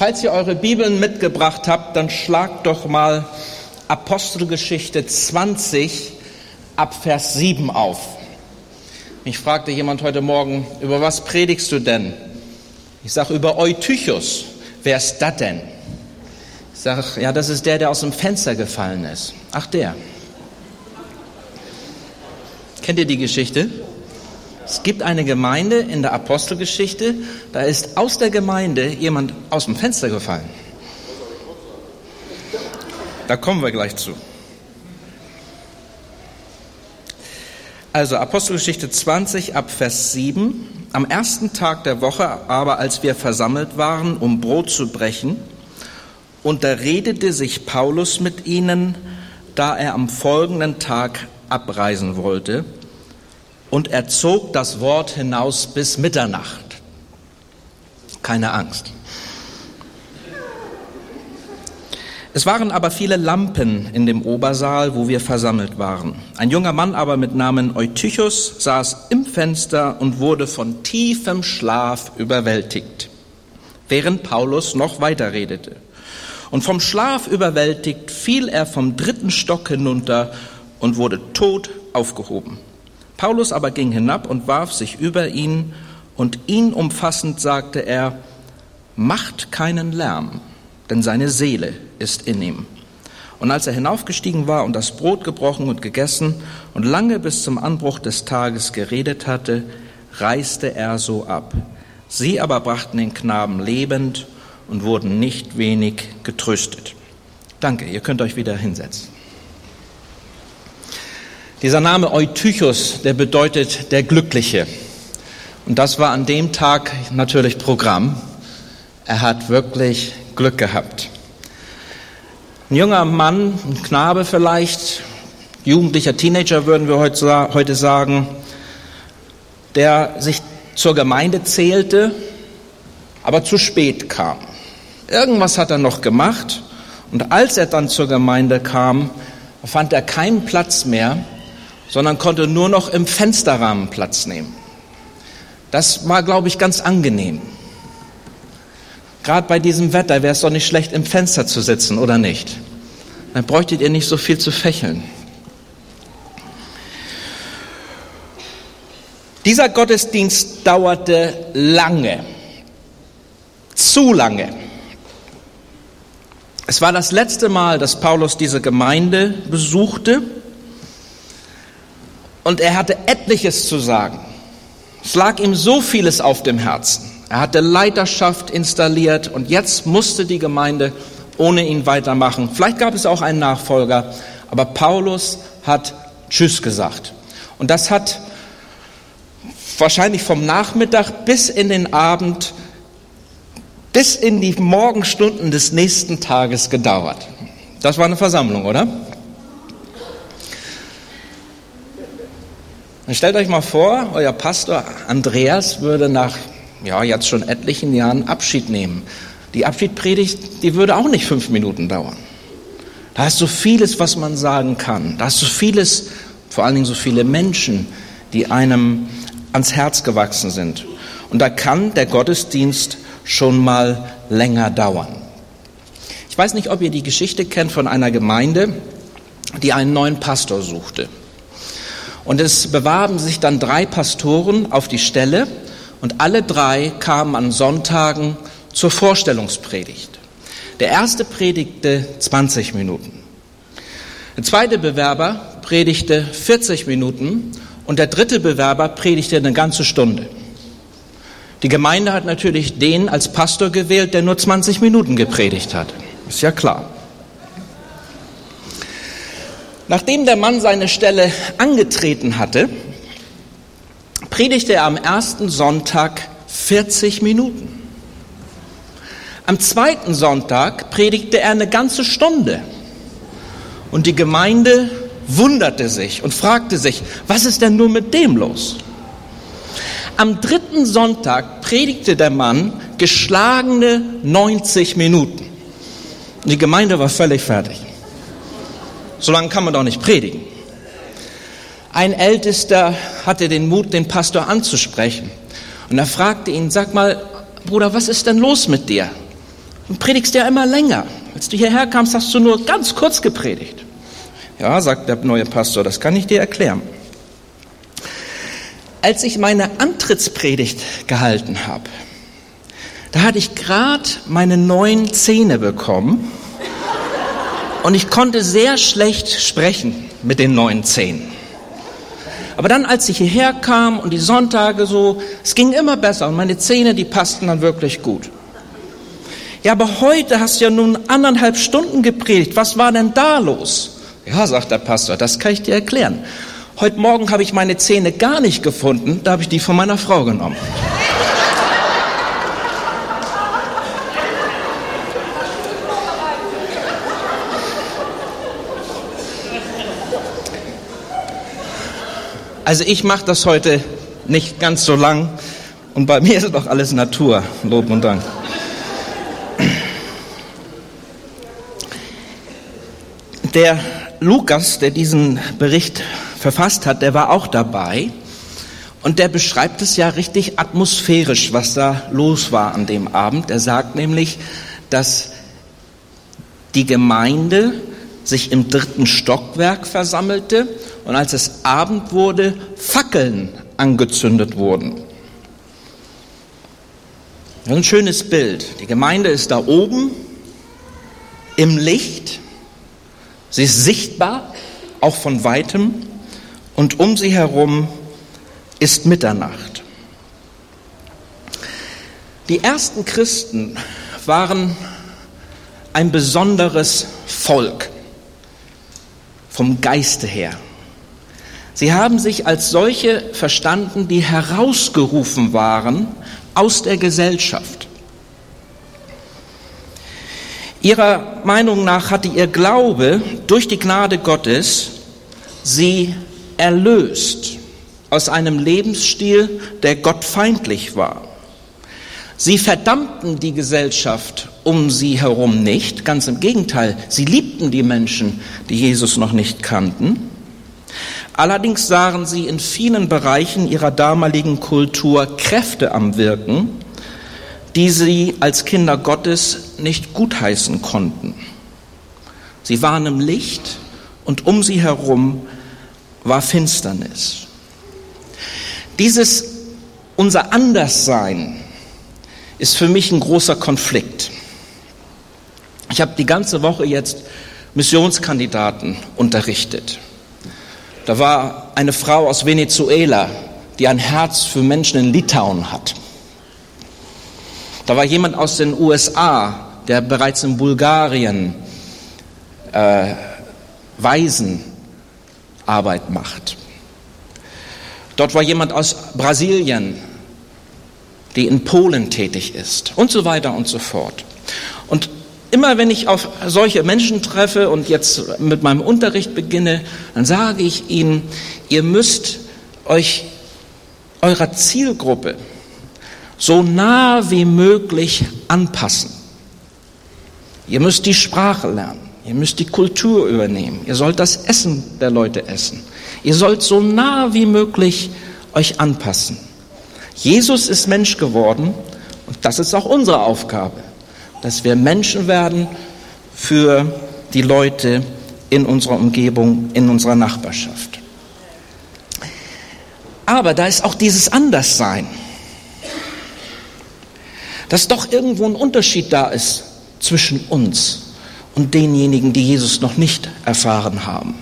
Falls ihr eure Bibeln mitgebracht habt, dann schlagt doch mal Apostelgeschichte 20 ab Vers 7 auf. Mich fragte jemand heute Morgen, über was predigst du denn? Ich sage über Eutychus. Wer ist das denn? Ich sage, ja, das ist der, der aus dem Fenster gefallen ist. Ach, der. Kennt ihr die Geschichte? Es gibt eine Gemeinde in der Apostelgeschichte, da ist aus der Gemeinde jemand aus dem Fenster gefallen. Da kommen wir gleich zu. Also Apostelgeschichte 20 ab Vers 7. Am ersten Tag der Woche aber, als wir versammelt waren, um Brot zu brechen, unterredete sich Paulus mit ihnen, da er am folgenden Tag abreisen wollte und er zog das Wort hinaus bis Mitternacht. Keine Angst. Es waren aber viele Lampen in dem Obersaal, wo wir versammelt waren. Ein junger Mann aber mit Namen Eutychus saß im Fenster und wurde von tiefem Schlaf überwältigt, während Paulus noch weiterredete. Und vom Schlaf überwältigt fiel er vom dritten Stock hinunter und wurde tot aufgehoben. Paulus aber ging hinab und warf sich über ihn, und ihn umfassend sagte er, macht keinen Lärm, denn seine Seele ist in ihm. Und als er hinaufgestiegen war und das Brot gebrochen und gegessen und lange bis zum Anbruch des Tages geredet hatte, reiste er so ab. Sie aber brachten den Knaben lebend und wurden nicht wenig getröstet. Danke, ihr könnt euch wieder hinsetzen. Dieser Name Eutychus, der bedeutet der Glückliche. Und das war an dem Tag natürlich Programm. Er hat wirklich Glück gehabt. Ein junger Mann, ein Knabe vielleicht, jugendlicher Teenager würden wir heute sagen, der sich zur Gemeinde zählte, aber zu spät kam. Irgendwas hat er noch gemacht und als er dann zur Gemeinde kam, fand er keinen Platz mehr sondern konnte nur noch im Fensterrahmen Platz nehmen. Das war, glaube ich, ganz angenehm. Gerade bei diesem Wetter wäre es doch nicht schlecht, im Fenster zu sitzen, oder nicht? Dann bräuchtet ihr nicht so viel zu fächeln. Dieser Gottesdienst dauerte lange, zu lange. Es war das letzte Mal, dass Paulus diese Gemeinde besuchte und er hatte etliches zu sagen. Es lag ihm so vieles auf dem Herzen. Er hatte Leiterschaft installiert und jetzt musste die Gemeinde ohne ihn weitermachen. Vielleicht gab es auch einen Nachfolger, aber Paulus hat Tschüss gesagt. Und das hat wahrscheinlich vom Nachmittag bis in den Abend, bis in die Morgenstunden des nächsten Tages gedauert. Das war eine Versammlung, oder? Und stellt euch mal vor, euer Pastor Andreas würde nach, ja, jetzt schon etlichen Jahren Abschied nehmen. Die Abschiedpredigt, die würde auch nicht fünf Minuten dauern. Da ist so vieles, was man sagen kann. Da ist so vieles, vor allen Dingen so viele Menschen, die einem ans Herz gewachsen sind. Und da kann der Gottesdienst schon mal länger dauern. Ich weiß nicht, ob ihr die Geschichte kennt von einer Gemeinde, die einen neuen Pastor suchte. Und es bewarben sich dann drei Pastoren auf die Stelle und alle drei kamen an Sonntagen zur Vorstellungspredigt. Der erste predigte 20 Minuten. Der zweite Bewerber predigte 40 Minuten und der dritte Bewerber predigte eine ganze Stunde. Die Gemeinde hat natürlich den als Pastor gewählt, der nur 20 Minuten gepredigt hat. Ist ja klar. Nachdem der Mann seine Stelle angetreten hatte, predigte er am ersten Sonntag 40 Minuten. Am zweiten Sonntag predigte er eine ganze Stunde. Und die Gemeinde wunderte sich und fragte sich, was ist denn nur mit dem los? Am dritten Sonntag predigte der Mann geschlagene 90 Minuten. Die Gemeinde war völlig fertig. So lange kann man doch nicht predigen. Ein Ältester hatte den Mut, den Pastor anzusprechen. Und er fragte ihn, sag mal, Bruder, was ist denn los mit dir? Du predigst ja immer länger. Als du hierher kamst, hast du nur ganz kurz gepredigt. Ja, sagt der neue Pastor, das kann ich dir erklären. Als ich meine Antrittspredigt gehalten habe, da hatte ich gerade meine neuen Zähne bekommen und ich konnte sehr schlecht sprechen mit den neuen Zähnen. Aber dann, als ich hierher kam und die Sonntage so, es ging immer besser und meine Zähne, die passten dann wirklich gut. Ja, aber heute hast du ja nun anderthalb Stunden gepredigt. Was war denn da los? Ja, sagt der Pastor, das kann ich dir erklären. Heute Morgen habe ich meine Zähne gar nicht gefunden, da habe ich die von meiner Frau genommen. Also ich mache das heute nicht ganz so lang und bei mir ist doch alles Natur. Lob und Dank. Der Lukas, der diesen Bericht verfasst hat, der war auch dabei und der beschreibt es ja richtig atmosphärisch, was da los war an dem Abend. Er sagt nämlich, dass die Gemeinde sich im dritten Stockwerk versammelte und als es Abend wurde, Fackeln angezündet wurden. Das ist ein schönes Bild. Die Gemeinde ist da oben im Licht. Sie ist sichtbar, auch von weitem. Und um sie herum ist Mitternacht. Die ersten Christen waren ein besonderes Volk vom Geiste her. Sie haben sich als solche verstanden, die herausgerufen waren aus der Gesellschaft. Ihrer Meinung nach hatte ihr Glaube durch die Gnade Gottes sie erlöst aus einem Lebensstil, der gottfeindlich war. Sie verdammten die Gesellschaft um sie herum nicht, ganz im Gegenteil, sie liebten die Menschen, die Jesus noch nicht kannten. Allerdings sahen sie in vielen Bereichen ihrer damaligen Kultur Kräfte am Wirken, die sie als Kinder Gottes nicht gutheißen konnten. Sie waren im Licht und um sie herum war Finsternis. Dieses unser Anderssein ist für mich ein großer Konflikt. Ich habe die ganze Woche jetzt Missionskandidaten unterrichtet. Da war eine Frau aus Venezuela, die ein Herz für Menschen in Litauen hat. Da war jemand aus den USA, der bereits in Bulgarien äh, Waisenarbeit macht. Dort war jemand aus Brasilien, die in Polen tätig ist und so weiter und so fort. Und Immer wenn ich auf solche Menschen treffe und jetzt mit meinem Unterricht beginne, dann sage ich ihnen, ihr müsst euch eurer Zielgruppe so nah wie möglich anpassen. Ihr müsst die Sprache lernen. Ihr müsst die Kultur übernehmen. Ihr sollt das Essen der Leute essen. Ihr sollt so nah wie möglich euch anpassen. Jesus ist Mensch geworden und das ist auch unsere Aufgabe dass wir Menschen werden für die Leute in unserer Umgebung, in unserer Nachbarschaft. Aber da ist auch dieses Anderssein, dass doch irgendwo ein Unterschied da ist zwischen uns und denjenigen, die Jesus noch nicht erfahren haben.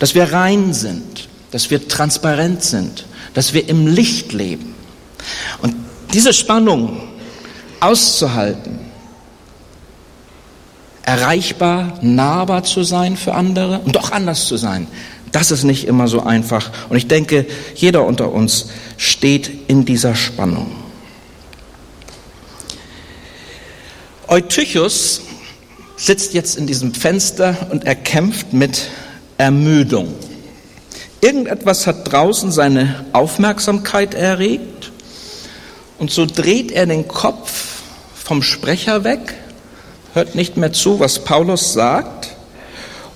Dass wir rein sind, dass wir transparent sind, dass wir im Licht leben. Und diese Spannung auszuhalten, erreichbar, nahbar zu sein für andere und doch anders zu sein. Das ist nicht immer so einfach. Und ich denke, jeder unter uns steht in dieser Spannung. Eutychus sitzt jetzt in diesem Fenster und er kämpft mit Ermüdung. Irgendetwas hat draußen seine Aufmerksamkeit erregt und so dreht er den Kopf vom Sprecher weg hört nicht mehr zu, was Paulus sagt,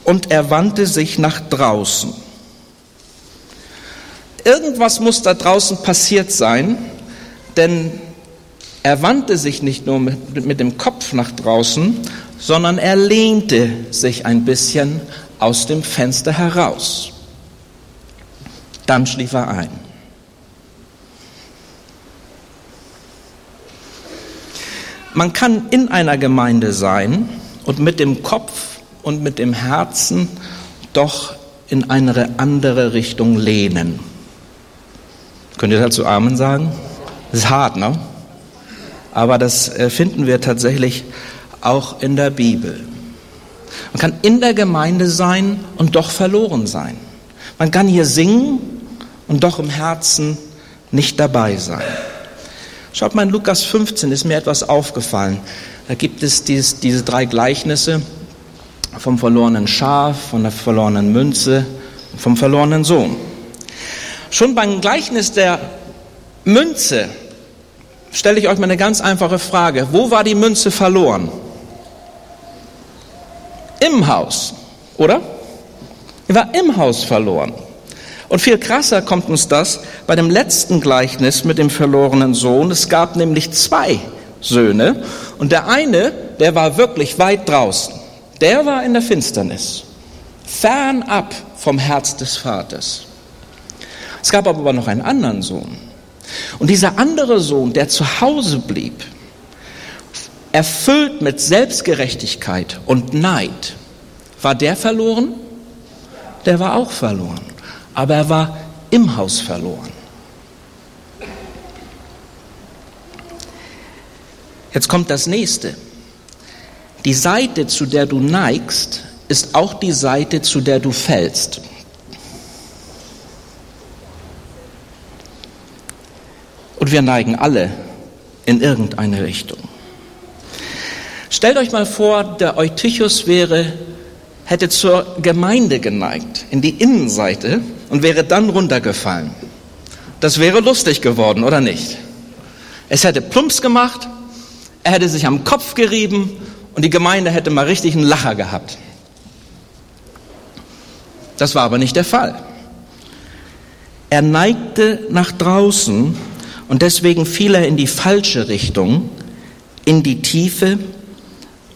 und er wandte sich nach draußen. Irgendwas muss da draußen passiert sein, denn Er wandte sich nicht nur mit, mit dem Kopf nach draußen, sondern er lehnte sich ein bisschen aus dem Fenster heraus. Dann schlief er ein. Man kann in einer Gemeinde sein und mit dem Kopf und mit dem Herzen doch in eine andere Richtung lehnen. Könnt ihr dazu Amen sagen? Das ist hart, ne? Aber das äh, finden wir tatsächlich auch in der Bibel. Man kann in der Gemeinde sein und doch verloren sein. Man kann hier singen und doch im Herzen nicht dabei sein. Schaut mal in Lukas 15, ist mir etwas aufgefallen. Da gibt es dies, diese drei Gleichnisse vom verlorenen Schaf, von der verlorenen Münze, vom verlorenen Sohn. Schon beim Gleichnis der Münze stelle ich euch mal eine ganz einfache Frage. Wo war die Münze verloren? Im Haus, oder? Die war im Haus verloren. Und viel krasser kommt uns das bei dem letzten Gleichnis mit dem verlorenen Sohn. Es gab nämlich zwei Söhne und der eine, der war wirklich weit draußen. Der war in der Finsternis, fernab vom Herz des Vaters. Es gab aber noch einen anderen Sohn. Und dieser andere Sohn, der zu Hause blieb, erfüllt mit Selbstgerechtigkeit und Neid, war der verloren? Der war auch verloren aber er war im Haus verloren. Jetzt kommt das nächste. Die Seite, zu der du neigst, ist auch die Seite, zu der du fällst. Und wir neigen alle in irgendeine Richtung. Stellt euch mal vor, der Eutychus wäre hätte zur Gemeinde geneigt, in die Innenseite und wäre dann runtergefallen. Das wäre lustig geworden, oder nicht? Es hätte plumps gemacht, er hätte sich am Kopf gerieben und die Gemeinde hätte mal richtig einen Lacher gehabt. Das war aber nicht der Fall. Er neigte nach draußen und deswegen fiel er in die falsche Richtung, in die Tiefe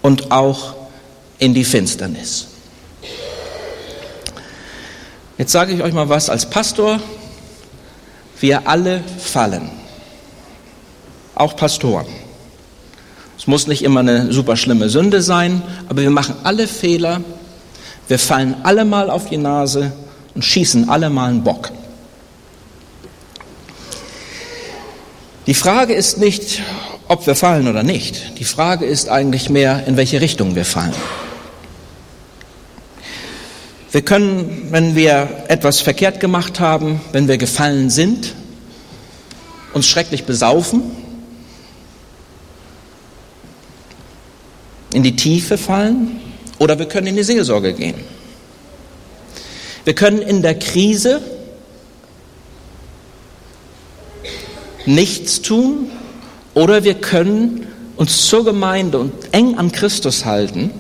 und auch in die Finsternis. Jetzt sage ich euch mal was als Pastor. Wir alle fallen. Auch Pastoren. Es muss nicht immer eine super schlimme Sünde sein, aber wir machen alle Fehler. Wir fallen alle mal auf die Nase und schießen alle mal einen Bock. Die Frage ist nicht, ob wir fallen oder nicht. Die Frage ist eigentlich mehr, in welche Richtung wir fallen. Wir können, wenn wir etwas verkehrt gemacht haben, wenn wir gefallen sind, uns schrecklich besaufen, in die Tiefe fallen oder wir können in die Seelsorge gehen. Wir können in der Krise nichts tun oder wir können uns zur Gemeinde und eng an Christus halten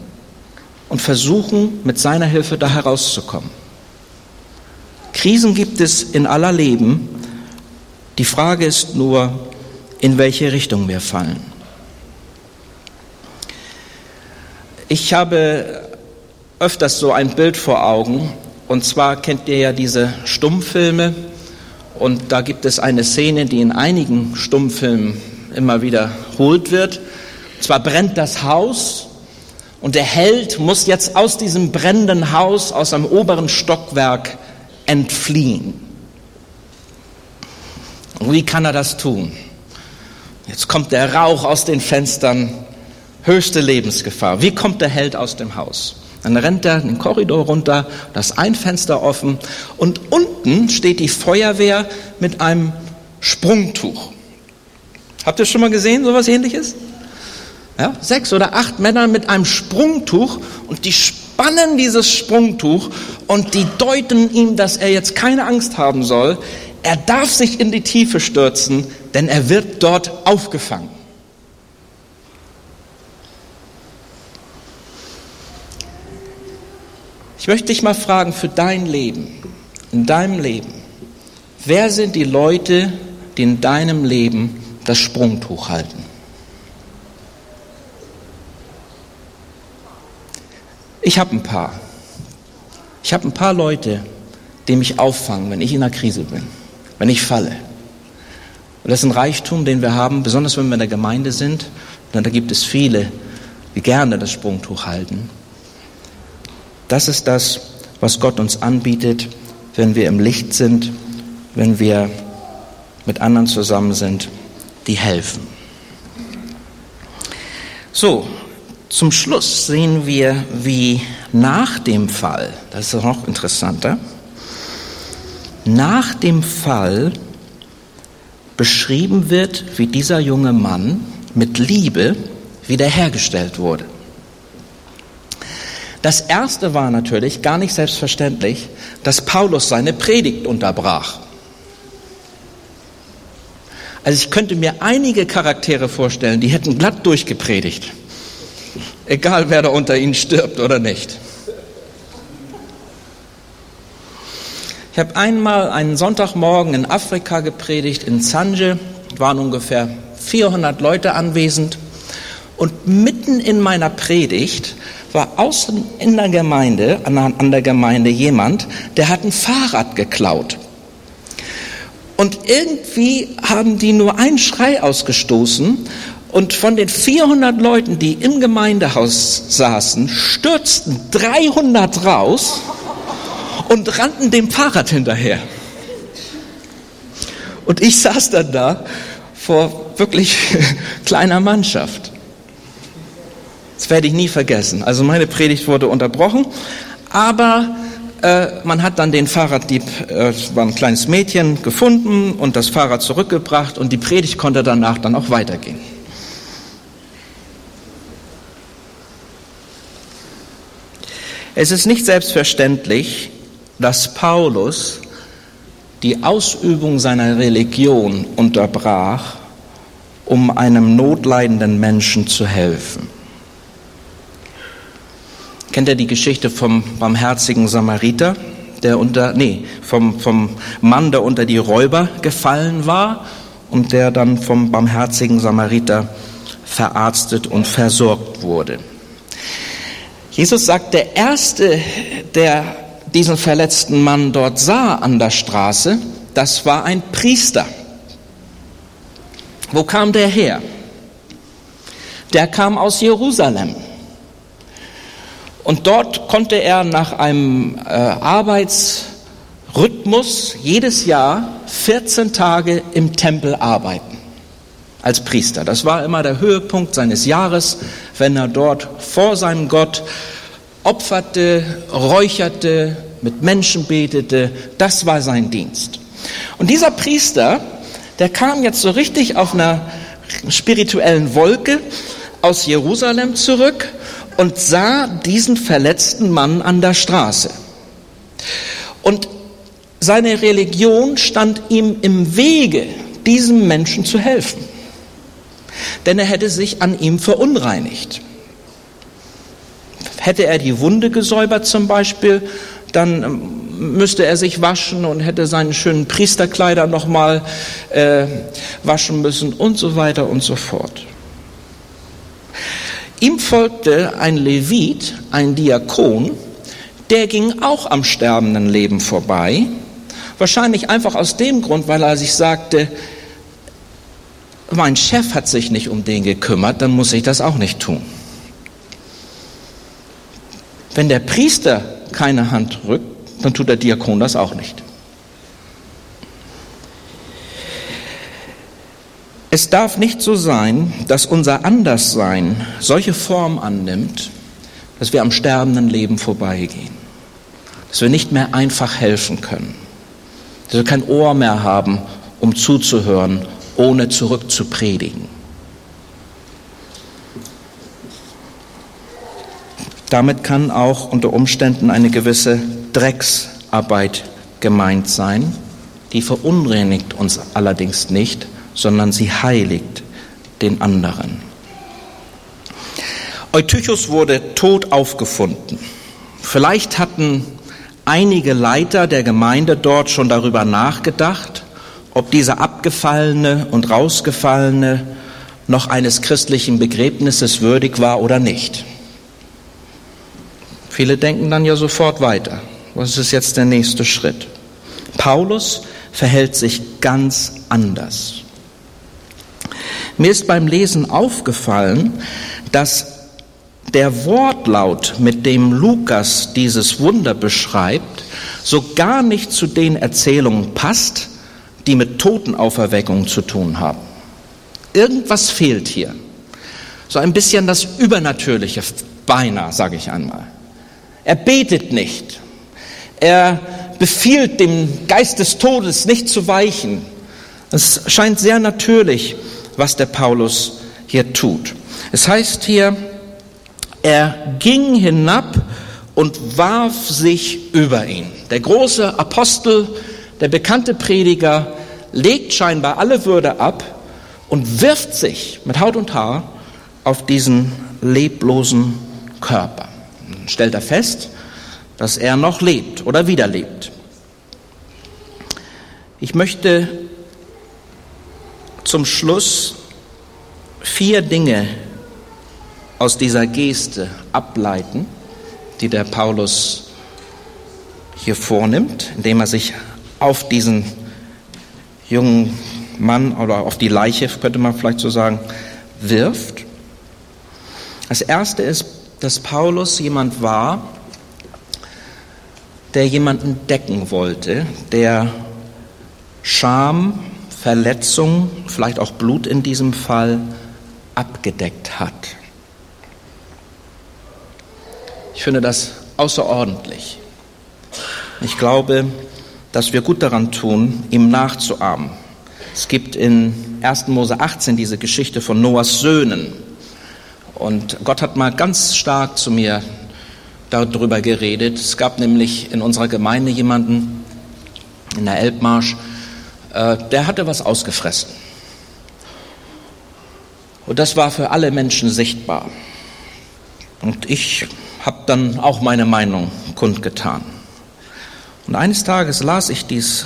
und versuchen, mit seiner Hilfe da herauszukommen. Krisen gibt es in aller Leben. Die Frage ist nur, in welche Richtung wir fallen. Ich habe öfters so ein Bild vor Augen. Und zwar kennt ihr ja diese Stummfilme. Und da gibt es eine Szene, die in einigen Stummfilmen immer wiederholt wird. Und zwar brennt das Haus und der Held muss jetzt aus diesem brennenden Haus, aus einem oberen Stockwerk entfliehen. Und wie kann er das tun? Jetzt kommt der Rauch aus den Fenstern, höchste Lebensgefahr. Wie kommt der Held aus dem Haus? Dann rennt er den Korridor runter, da ist ein Fenster offen und unten steht die Feuerwehr mit einem Sprungtuch. Habt ihr schon mal gesehen, sowas ähnliches? Ja, sechs oder acht Männer mit einem Sprungtuch und die spannen dieses Sprungtuch und die deuten ihm, dass er jetzt keine Angst haben soll. Er darf sich in die Tiefe stürzen, denn er wird dort aufgefangen. Ich möchte dich mal fragen für dein Leben, in deinem Leben, wer sind die Leute, die in deinem Leben das Sprungtuch halten? Ich habe ein paar. Ich habe ein paar Leute, die mich auffangen, wenn ich in einer Krise bin, wenn ich falle. Und das ist ein Reichtum, den wir haben, besonders wenn wir in der Gemeinde sind, denn da gibt es viele, die gerne das Sprungtuch halten. Das ist das, was Gott uns anbietet, wenn wir im Licht sind, wenn wir mit anderen zusammen sind, die helfen. So, zum Schluss sehen wir, wie nach dem Fall, das ist noch interessanter, nach dem Fall beschrieben wird, wie dieser junge Mann mit Liebe wiederhergestellt wurde. Das erste war natürlich gar nicht selbstverständlich, dass Paulus seine Predigt unterbrach. Also ich könnte mir einige Charaktere vorstellen, die hätten glatt durchgepredigt. Egal wer da unter ihnen stirbt oder nicht. Ich habe einmal einen Sonntagmorgen in Afrika gepredigt, in Zanje, waren ungefähr 400 Leute anwesend. Und mitten in meiner Predigt war außen in der Gemeinde, an der Gemeinde jemand, der hat ein Fahrrad geklaut. Und irgendwie haben die nur einen Schrei ausgestoßen und von den 400 Leuten, die im Gemeindehaus saßen, stürzten 300 raus und rannten dem Fahrrad hinterher. Und ich saß dann da vor wirklich kleiner Mannschaft. Das werde ich nie vergessen. Also meine Predigt wurde unterbrochen, aber äh, man hat dann den Fahrraddieb, äh, war ein kleines Mädchen, gefunden und das Fahrrad zurückgebracht und die Predigt konnte danach dann auch weitergehen. Es ist nicht selbstverständlich, dass Paulus die Ausübung seiner Religion unterbrach, um einem notleidenden Menschen zu helfen. Kennt ihr die Geschichte vom barmherzigen Samariter, der unter, nee, vom, vom Mann, der unter die Räuber gefallen war und der dann vom barmherzigen Samariter verarztet und versorgt wurde? Jesus sagt, der Erste, der diesen verletzten Mann dort sah an der Straße, das war ein Priester. Wo kam der her? Der kam aus Jerusalem. Und dort konnte er nach einem äh, Arbeitsrhythmus jedes Jahr 14 Tage im Tempel arbeiten als Priester. Das war immer der Höhepunkt seines Jahres, wenn er dort vor seinem Gott opferte, räucherte, mit Menschen betete. Das war sein Dienst. Und dieser Priester, der kam jetzt so richtig auf einer spirituellen Wolke aus Jerusalem zurück und sah diesen verletzten Mann an der Straße. Und seine Religion stand ihm im Wege, diesem Menschen zu helfen. Denn er hätte sich an ihm verunreinigt. Hätte er die Wunde gesäubert zum Beispiel, dann ähm, müsste er sich waschen und hätte seine schönen Priesterkleider nochmal äh, waschen müssen und so weiter und so fort. Ihm folgte ein Levit, ein Diakon, der ging auch am sterbenden Leben vorbei, wahrscheinlich einfach aus dem Grund, weil er sich sagte, mein Chef hat sich nicht um den gekümmert, dann muss ich das auch nicht tun. Wenn der Priester keine Hand rückt, dann tut der Diakon das auch nicht. Es darf nicht so sein, dass unser Anderssein solche Form annimmt, dass wir am sterbenden Leben vorbeigehen, dass wir nicht mehr einfach helfen können, dass wir kein Ohr mehr haben, um zuzuhören, ohne zurückzupredigen. Damit kann auch unter Umständen eine gewisse Drecksarbeit gemeint sein, die verunreinigt uns allerdings nicht, sondern sie heiligt den anderen. Eutychus wurde tot aufgefunden. Vielleicht hatten einige Leiter der Gemeinde dort schon darüber nachgedacht, ob dieser abgefallene und rausgefallene noch eines christlichen Begräbnisses würdig war oder nicht. Viele denken dann ja sofort weiter. Was ist jetzt der nächste Schritt? Paulus verhält sich ganz anders. Mir ist beim Lesen aufgefallen, dass der Wortlaut, mit dem Lukas dieses Wunder beschreibt, so gar nicht zu den Erzählungen passt, Totenauferweckung zu tun haben. Irgendwas fehlt hier. So ein bisschen das Übernatürliche, beinahe, sage ich einmal. Er betet nicht. Er befiehlt dem Geist des Todes nicht zu weichen. Es scheint sehr natürlich, was der Paulus hier tut. Es heißt hier, er ging hinab und warf sich über ihn. Der große Apostel, der bekannte Prediger, legt scheinbar alle Würde ab und wirft sich mit Haut und Haar auf diesen leblosen Körper. Dann stellt er fest, dass er noch lebt oder wieder lebt. Ich möchte zum Schluss vier Dinge aus dieser Geste ableiten, die der Paulus hier vornimmt, indem er sich auf diesen jungen Mann oder auf die Leiche, könnte man vielleicht so sagen, wirft. Das erste ist, dass Paulus jemand war, der jemanden decken wollte, der Scham, Verletzung, vielleicht auch Blut in diesem Fall abgedeckt hat. Ich finde das außerordentlich. Ich glaube, dass wir gut daran tun, ihm nachzuahmen. Es gibt in 1. Mose 18 diese Geschichte von Noahs Söhnen. Und Gott hat mal ganz stark zu mir darüber geredet. Es gab nämlich in unserer Gemeinde jemanden in der Elbmarsch, äh, der hatte was ausgefressen. Und das war für alle Menschen sichtbar. Und ich habe dann auch meine Meinung kundgetan. Und eines Tages las ich dies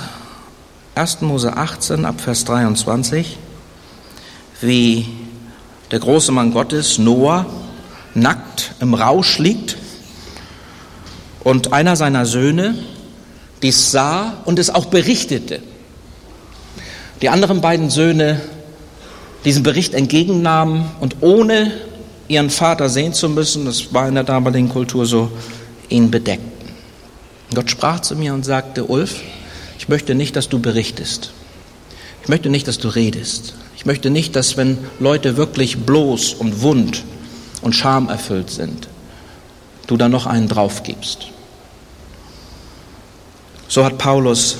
1. Mose 18 ab Vers 23, wie der große Mann Gottes, Noah, nackt im Rausch liegt und einer seiner Söhne dies sah und es auch berichtete. Die anderen beiden Söhne diesen Bericht entgegennahmen und ohne ihren Vater sehen zu müssen, das war in der damaligen Kultur so, ihn bedeckten. Gott sprach zu mir und sagte, Ulf, ich möchte nicht, dass du berichtest. Ich möchte nicht, dass du redest. Ich möchte nicht, dass wenn Leute wirklich bloß und wund und schamerfüllt sind, du da noch einen drauf gibst. So hat Paulus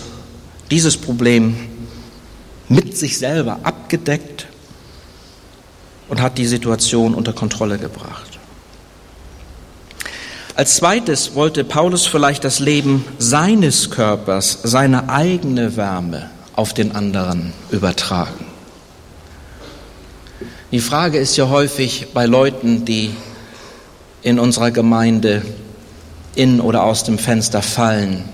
dieses Problem mit sich selber abgedeckt und hat die Situation unter Kontrolle gebracht. Als zweites wollte Paulus vielleicht das Leben seines Körpers, seine eigene Wärme auf den anderen übertragen. Die Frage ist ja häufig bei Leuten, die in unserer Gemeinde in oder aus dem Fenster fallen,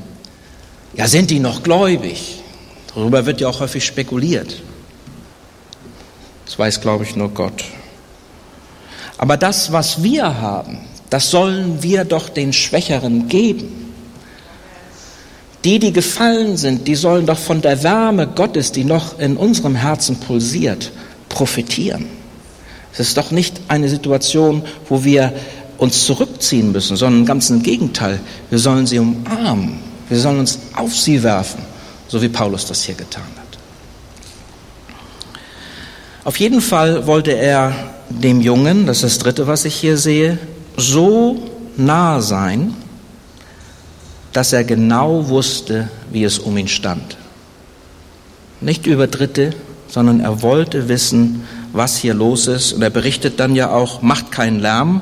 ja, sind die noch gläubig? Darüber wird ja auch häufig spekuliert. Das weiß, glaube ich, nur Gott. Aber das, was wir haben, das sollen wir doch den Schwächeren geben. Die, die gefallen sind, die sollen doch von der Wärme Gottes, die noch in unserem Herzen pulsiert, profitieren. Es ist doch nicht eine Situation, wo wir uns zurückziehen müssen, sondern ganz im Gegenteil. Wir sollen sie umarmen. Wir sollen uns auf sie werfen, so wie Paulus das hier getan hat. Auf jeden Fall wollte er dem Jungen, das ist das Dritte, was ich hier sehe, so nah sein, dass er genau wusste, wie es um ihn stand. Nicht über Dritte, sondern er wollte wissen, was hier los ist. Und er berichtet dann ja auch, macht keinen Lärm,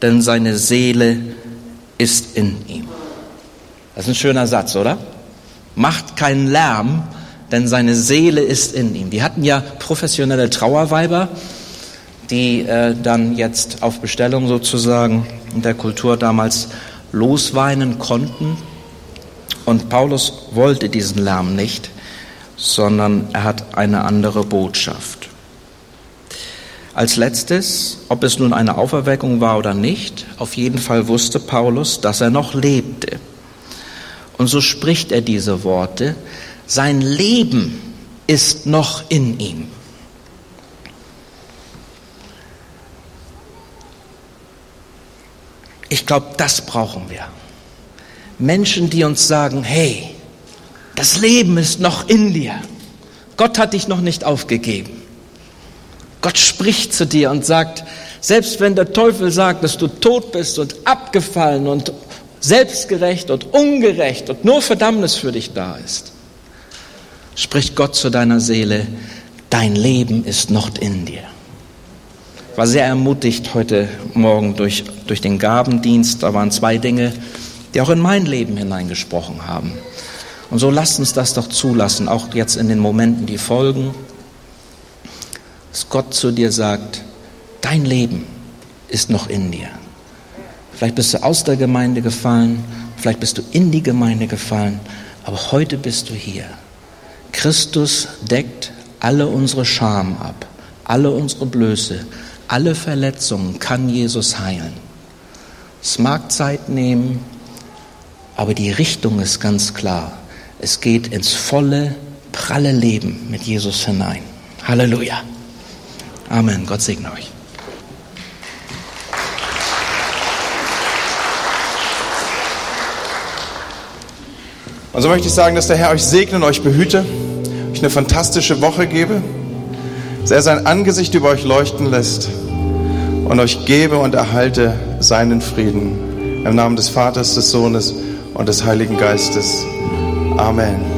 denn seine Seele ist in ihm. Das ist ein schöner Satz, oder? Macht keinen Lärm, denn seine Seele ist in ihm. Die hatten ja professionelle Trauerweiber, die äh, dann jetzt auf Bestellung sozusagen in der Kultur damals losweinen konnten. Und Paulus wollte diesen Lärm nicht, sondern er hat eine andere Botschaft. Als letztes, ob es nun eine Auferweckung war oder nicht, auf jeden Fall wusste Paulus, dass er noch lebte. Und so spricht er diese Worte. Sein Leben ist noch in ihm. Ich glaube, das brauchen wir. Menschen, die uns sagen, hey, das Leben ist noch in dir. Gott hat dich noch nicht aufgegeben. Gott spricht zu dir und sagt, selbst wenn der Teufel sagt, dass du tot bist und abgefallen und selbstgerecht und ungerecht und nur Verdammnis für dich da ist, spricht Gott zu deiner Seele, dein Leben ist noch in dir war sehr ermutigt heute Morgen durch, durch den Gabendienst. Da waren zwei Dinge, die auch in mein Leben hineingesprochen haben. Und so lasst uns das doch zulassen, auch jetzt in den Momenten, die folgen, dass Gott zu dir sagt, dein Leben ist noch in dir. Vielleicht bist du aus der Gemeinde gefallen, vielleicht bist du in die Gemeinde gefallen, aber heute bist du hier. Christus deckt alle unsere Scham ab, alle unsere Blöße, alle Verletzungen kann Jesus heilen. Es mag Zeit nehmen, aber die Richtung ist ganz klar. Es geht ins volle, pralle Leben mit Jesus hinein. Halleluja. Amen. Gott segne euch. Und so möchte ich sagen, dass der Herr euch segne und euch behüte, euch eine fantastische Woche gebe, dass er sein Angesicht über euch leuchten lässt und euch gebe und erhalte seinen Frieden. Im Namen des Vaters, des Sohnes und des Heiligen Geistes. Amen.